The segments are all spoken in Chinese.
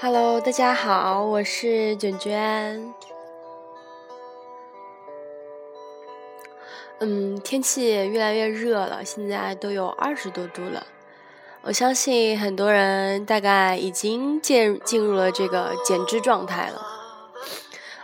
Hello，大家好，我是卷卷。嗯，天气越来越热了，现在都有二十多度了。我相信很多人大概已经进进入了这个减脂状态了。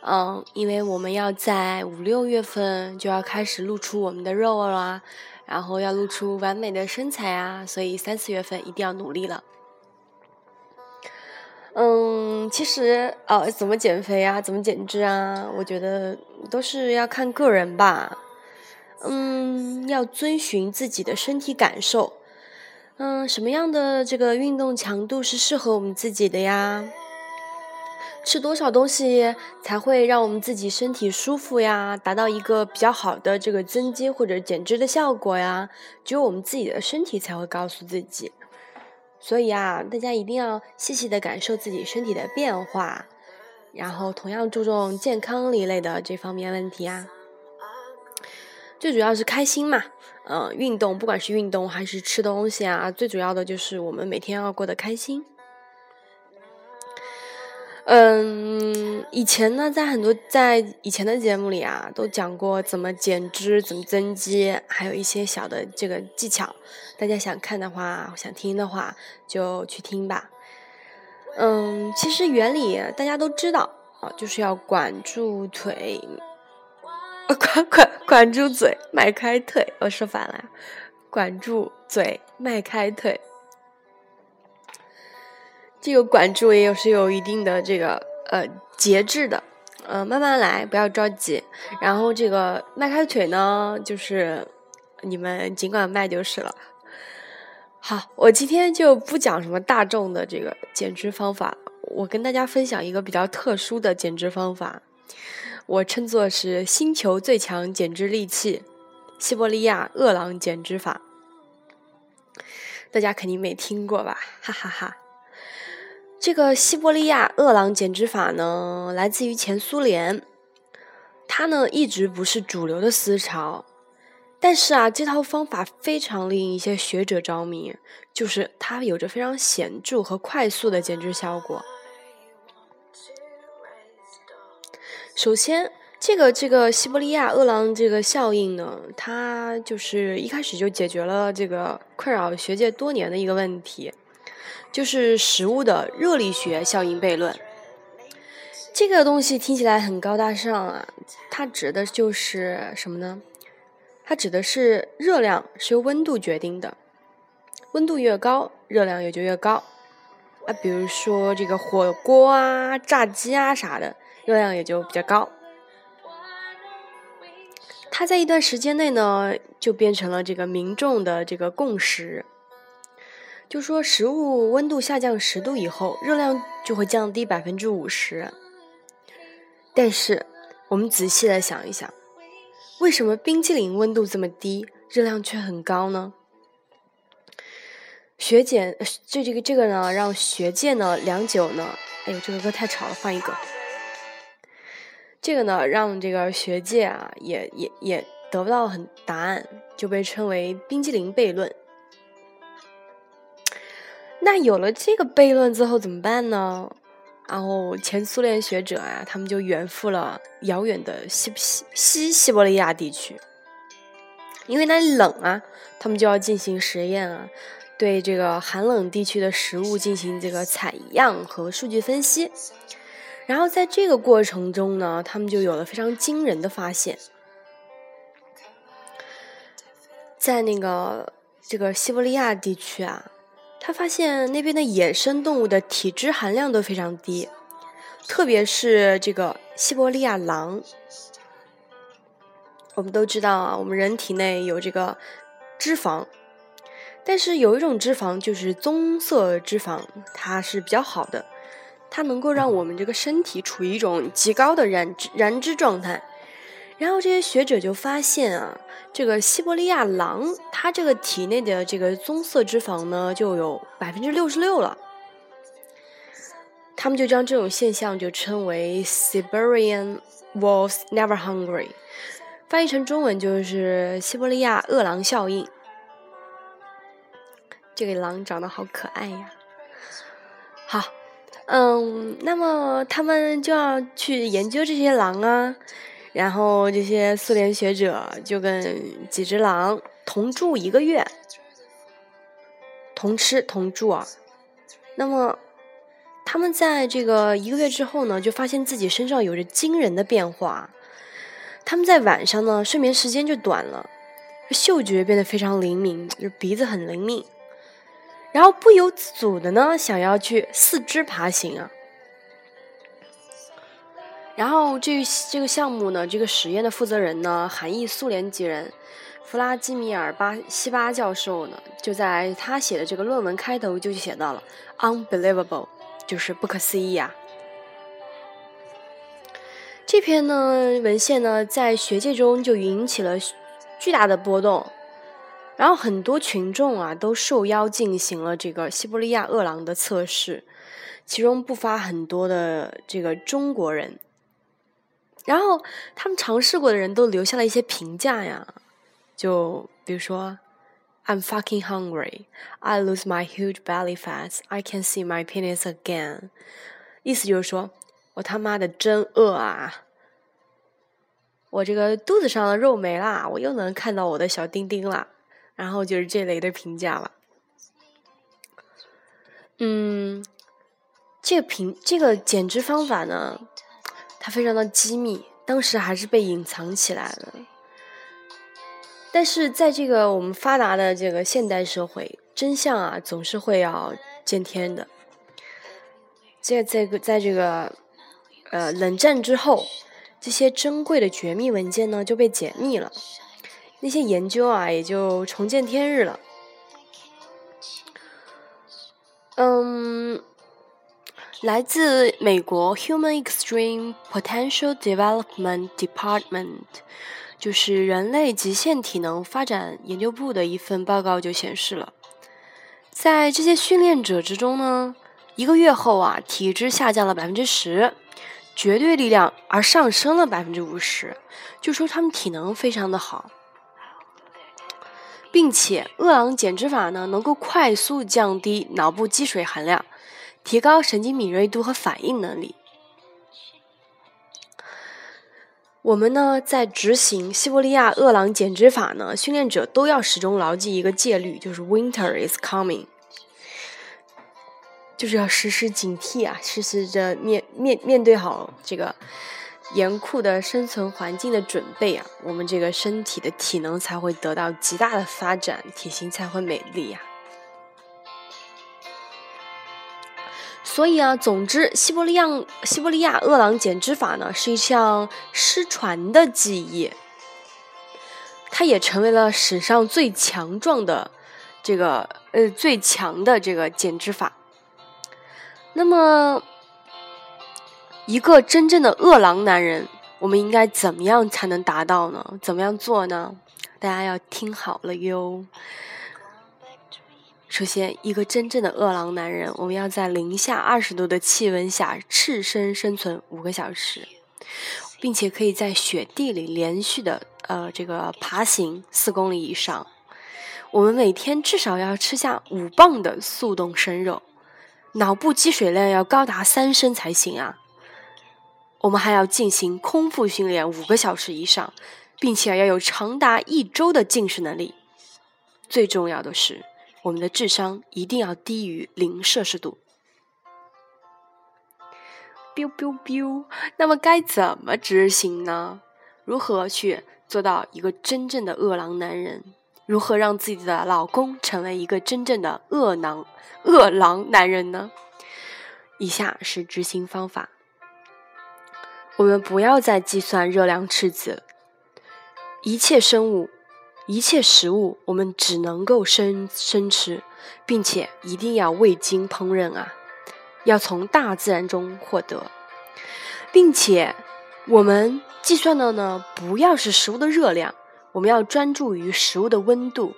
嗯，因为我们要在五六月份就要开始露出我们的肉了，然后要露出完美的身材啊，所以三四月份一定要努力了。嗯，其实呃，怎么减肥啊，怎么减脂啊，我觉得都是要看个人吧。嗯，要遵循自己的身体感受。嗯，什么样的这个运动强度是适合我们自己的呀？吃多少东西才会让我们自己身体舒服呀？达到一个比较好的这个增肌或者减脂的效果呀？只有我们自己的身体才会告诉自己。所以啊，大家一定要细细的感受自己身体的变化，然后同样注重健康一类的这方面问题啊。最主要是开心嘛，嗯，运动不管是运动还是吃东西啊，最主要的就是我们每天要过得开心。嗯，以前呢，在很多在以前的节目里啊，都讲过怎么减脂、怎么增肌，还有一些小的这个技巧。大家想看的话，想听的话，就去听吧。嗯，其实原理大家都知道啊，就是要管住腿，管管管住嘴，迈开腿。我说反了，管住嘴，迈开腿。这个管住也有是有一定的这个呃节制的，呃慢慢来，不要着急。然后这个迈开腿呢，就是你们尽管迈就是了。好，我今天就不讲什么大众的这个减脂方法，我跟大家分享一个比较特殊的减脂方法，我称作是星球最强减脂利器——西伯利亚饿狼减脂法。大家肯定没听过吧？哈哈哈。这个西伯利亚饿狼减脂法呢，来自于前苏联，它呢一直不是主流的思潮，但是啊，这套方法非常令一些学者着迷，就是它有着非常显著和快速的减脂效果。首先，这个这个西伯利亚饿狼这个效应呢，它就是一开始就解决了这个困扰学界多年的一个问题。就是食物的热力学效应悖论，这个东西听起来很高大上啊，它指的就是什么呢？它指的是热量是由温度决定的，温度越高，热量也就越高。啊，比如说这个火锅啊、炸鸡啊啥的，热量也就比较高。它在一段时间内呢，就变成了这个民众的这个共识。就说食物温度下降十度以后，热量就会降低百分之五十。但是我们仔细的想一想，为什么冰淇淋温度这么低，热量却很高呢？学姐，这这个这个呢，让学界呢良久呢，哎呦，这个歌太吵了，换一个。这个呢，让这个学界啊，也也也得不到很答案，就被称为冰激凌悖论。那有了这个悖论之后怎么办呢？然后前苏联学者啊，他们就远赴了遥远的西西西西伯利亚地区，因为那里冷啊，他们就要进行实验啊，对这个寒冷地区的食物进行这个采样和数据分析。然后在这个过程中呢，他们就有了非常惊人的发现，在那个这个西伯利亚地区啊。他发现那边的野生动物的体脂含量都非常低，特别是这个西伯利亚狼。我们都知道啊，我们人体内有这个脂肪，但是有一种脂肪就是棕色脂肪，它是比较好的，它能够让我们这个身体处于一种极高的燃脂燃脂状态。然后这些学者就发现啊，这个西伯利亚狼它这个体内的这个棕色脂肪呢就有百分之六十六了。他们就将这种现象就称为 Siberian Wolf Never Hungry，翻译成中文就是西伯利亚饿狼效应。这个狼长得好可爱呀！好，嗯，那么他们就要去研究这些狼啊，然后这些苏联学者就跟几只狼同住一个月，同吃同住啊。那么他们在这个一个月之后呢，就发现自己身上有着惊人的变化。他们在晚上呢，睡眠时间就短了，嗅觉变得非常灵敏，就鼻子很灵敏。然后不由自主的呢，想要去四肢爬行啊。然后这这个项目呢，这个实验的负责人呢，韩裔苏联籍人弗拉基米尔巴西巴教授呢，就在他写的这个论文开头就写到了 “unbelievable”，就是不可思议啊。这篇呢文献呢，在学界中就引起了巨大的波动。然后很多群众啊都受邀进行了这个西伯利亚饿狼的测试，其中不乏很多的这个中国人。然后他们尝试过的人都留下了一些评价呀，就比如说，I'm fucking hungry, I lose my huge belly fat, I can see my penis again。意思就是说我他妈的真饿啊！我这个肚子上的肉没啦，我又能看到我的小丁丁啦。然后就是这类的评价了。嗯，这个评这个减脂方法呢，它非常的机密，当时还是被隐藏起来了。但是在这个我们发达的这个现代社会，真相啊总是会要见天的。在这个在这个呃冷战之后，这些珍贵的绝密文件呢就被解密了。那些研究啊，也就重见天日了。嗯，来自美国 Human Extreme Potential Development Department，就是人类极限体能发展研究部的一份报告就显示了，在这些训练者之中呢，一个月后啊，体质下降了百分之十，绝对力量而上升了百分之五十，就说他们体能非常的好。并且，饿狼减脂法呢，能够快速降低脑部积水含量，提高神经敏锐度和反应能力。我们呢，在执行西伯利亚饿狼减脂法呢，训练者都要始终牢记一个戒律，就是 “Winter is coming”，就是要时时警惕啊，时时着面面面对好这个。严酷的生存环境的准备啊，我们这个身体的体能才会得到极大的发展，体型才会美丽呀。所以啊，总之，西伯利亚西伯利亚饿狼减脂法呢，是一项失传的技艺，它也成为了史上最强壮的这个呃最强的这个减脂法。那么。一个真正的饿狼男人，我们应该怎么样才能达到呢？怎么样做呢？大家要听好了哟。首先，一个真正的饿狼男人，我们要在零下二十度的气温下赤身生存五个小时，并且可以在雪地里连续的呃这个爬行四公里以上。我们每天至少要吃下五磅的速冻生肉，脑部积水量要高达三升才行啊。我们还要进行空腹训练五个小时以上，并且要有长达一周的进食能力。最重要的是，我们的智商一定要低于零摄氏度。biu biu biu。那么该怎么执行呢？如何去做到一个真正的饿狼男人？如何让自己的老公成为一个真正的饿狼饿狼男人呢？以下是执行方法。我们不要再计算热量赤字，一切生物、一切食物，我们只能够生生吃，并且一定要未经烹饪啊，要从大自然中获得，并且我们计算的呢，不要是食物的热量，我们要专注于食物的温度，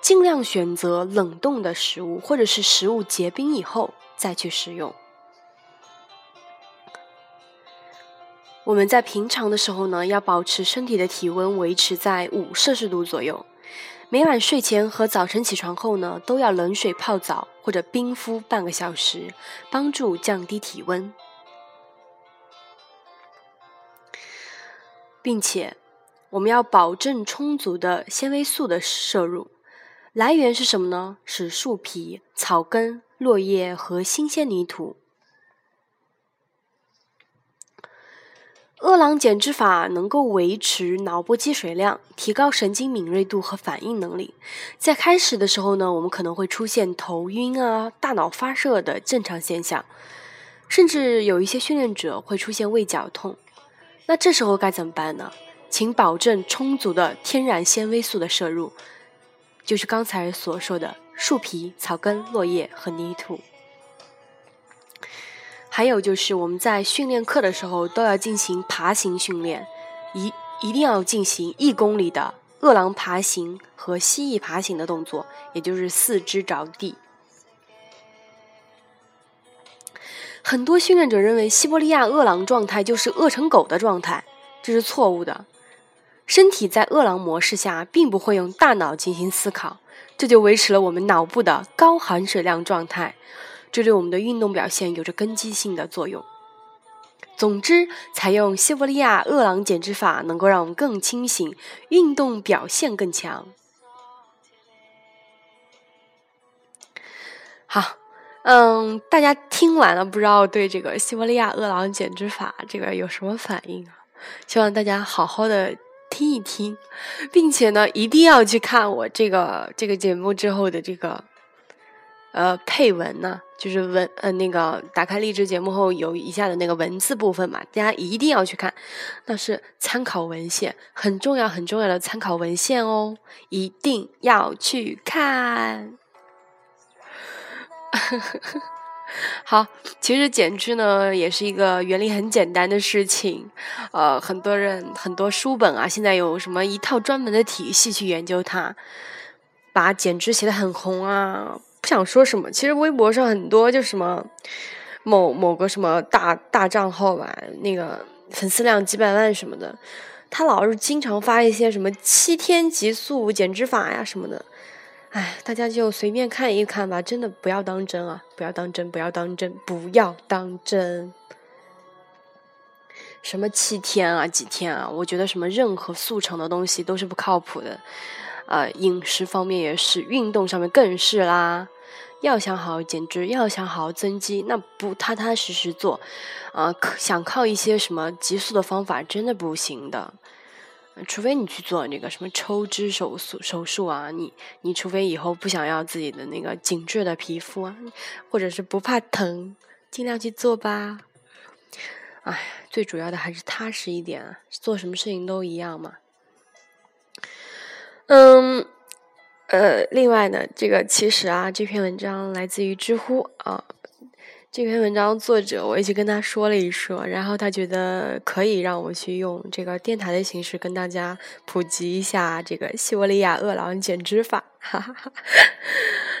尽量选择冷冻的食物，或者是食物结冰以后再去食用。我们在平常的时候呢，要保持身体的体温维持在五摄氏度左右，每晚睡前和早晨起床后呢，都要冷水泡澡或者冰敷半个小时，帮助降低体温，并且我们要保证充足的纤维素的摄入。来源是什么呢？是树皮、草根、落叶和新鲜泥土。饿狼减脂法能够维持脑部积水量，提高神经敏锐度和反应能力。在开始的时候呢，我们可能会出现头晕啊、大脑发热的正常现象，甚至有一些训练者会出现胃绞痛。那这时候该怎么办呢？请保证充足的天然纤维素的摄入。就是刚才所说的树皮、草根、落叶和泥土，还有就是我们在训练课的时候都要进行爬行训练，一一定要进行一公里的饿狼爬行和蜥蜴爬行的动作，也就是四肢着地。很多训练者认为西伯利亚饿狼状态就是饿成狗的状态，这是错误的。身体在饿狼模式下，并不会用大脑进行思考，这就维持了我们脑部的高含水量状态，这对我们的运动表现有着根基性的作用。总之，采用西伯利亚饿狼减脂法能够让我们更清醒，运动表现更强。好，嗯，大家听完了，不知道对这个西伯利亚饿狼减脂法这个有什么反应啊？希望大家好好的。听一听，并且呢，一定要去看我这个这个节目之后的这个呃配文呢，就是文呃那个打开励志节目后有以下的那个文字部分嘛，大家一定要去看，那是参考文献，很重要很重要的参考文献哦，一定要去看。好，其实减脂呢也是一个原理很简单的事情，呃，很多人很多书本啊，现在有什么一套专门的体系去研究它，把减脂写的很红啊，不想说什么。其实微博上很多就什么某某个什么大大账号吧，那个粉丝量几百万什么的，他老是经常发一些什么七天极速减脂法呀什么的。哎，大家就随便看一看吧，真的不要当真啊！不要当真，不要当真，不要当真。什么七天啊，几天啊？我觉得什么任何速成的东西都是不靠谱的。呃，饮食方面也是，运动上面更是啦。要想好减脂，要想好好增肌，那不踏踏实实做，啊，想靠一些什么急速的方法，真的不行的。除非你去做那个什么抽脂手术手术啊，你你除非以后不想要自己的那个紧致的皮肤啊，或者是不怕疼，尽量去做吧。哎，最主要的还是踏实一点啊，做什么事情都一样嘛。呃，另外呢，这个其实啊，这篇文章来自于知乎啊。这篇文章作者，我也去跟他说了一说，然后他觉得可以让我去用这个电台的形式跟大家普及一下这个西伯利亚饿狼减脂法，哈哈哈。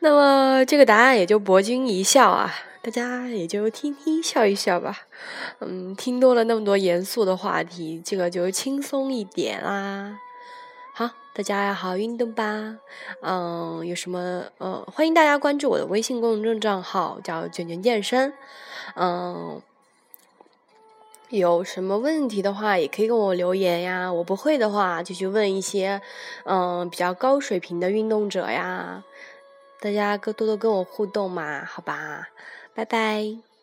那么这个答案也就博君一笑啊，大家也就听听笑一笑吧。嗯，听多了那么多严肃的话题，这个就轻松一点啦。好，大家要好好运动吧。嗯，有什么呃，欢迎大家关注我的微信公众账号，叫卷卷健身。嗯，有什么问题的话，也可以跟我留言呀。我不会的话，就去问一些嗯比较高水平的运动者呀。大家多多跟我互动嘛，好吧？拜拜。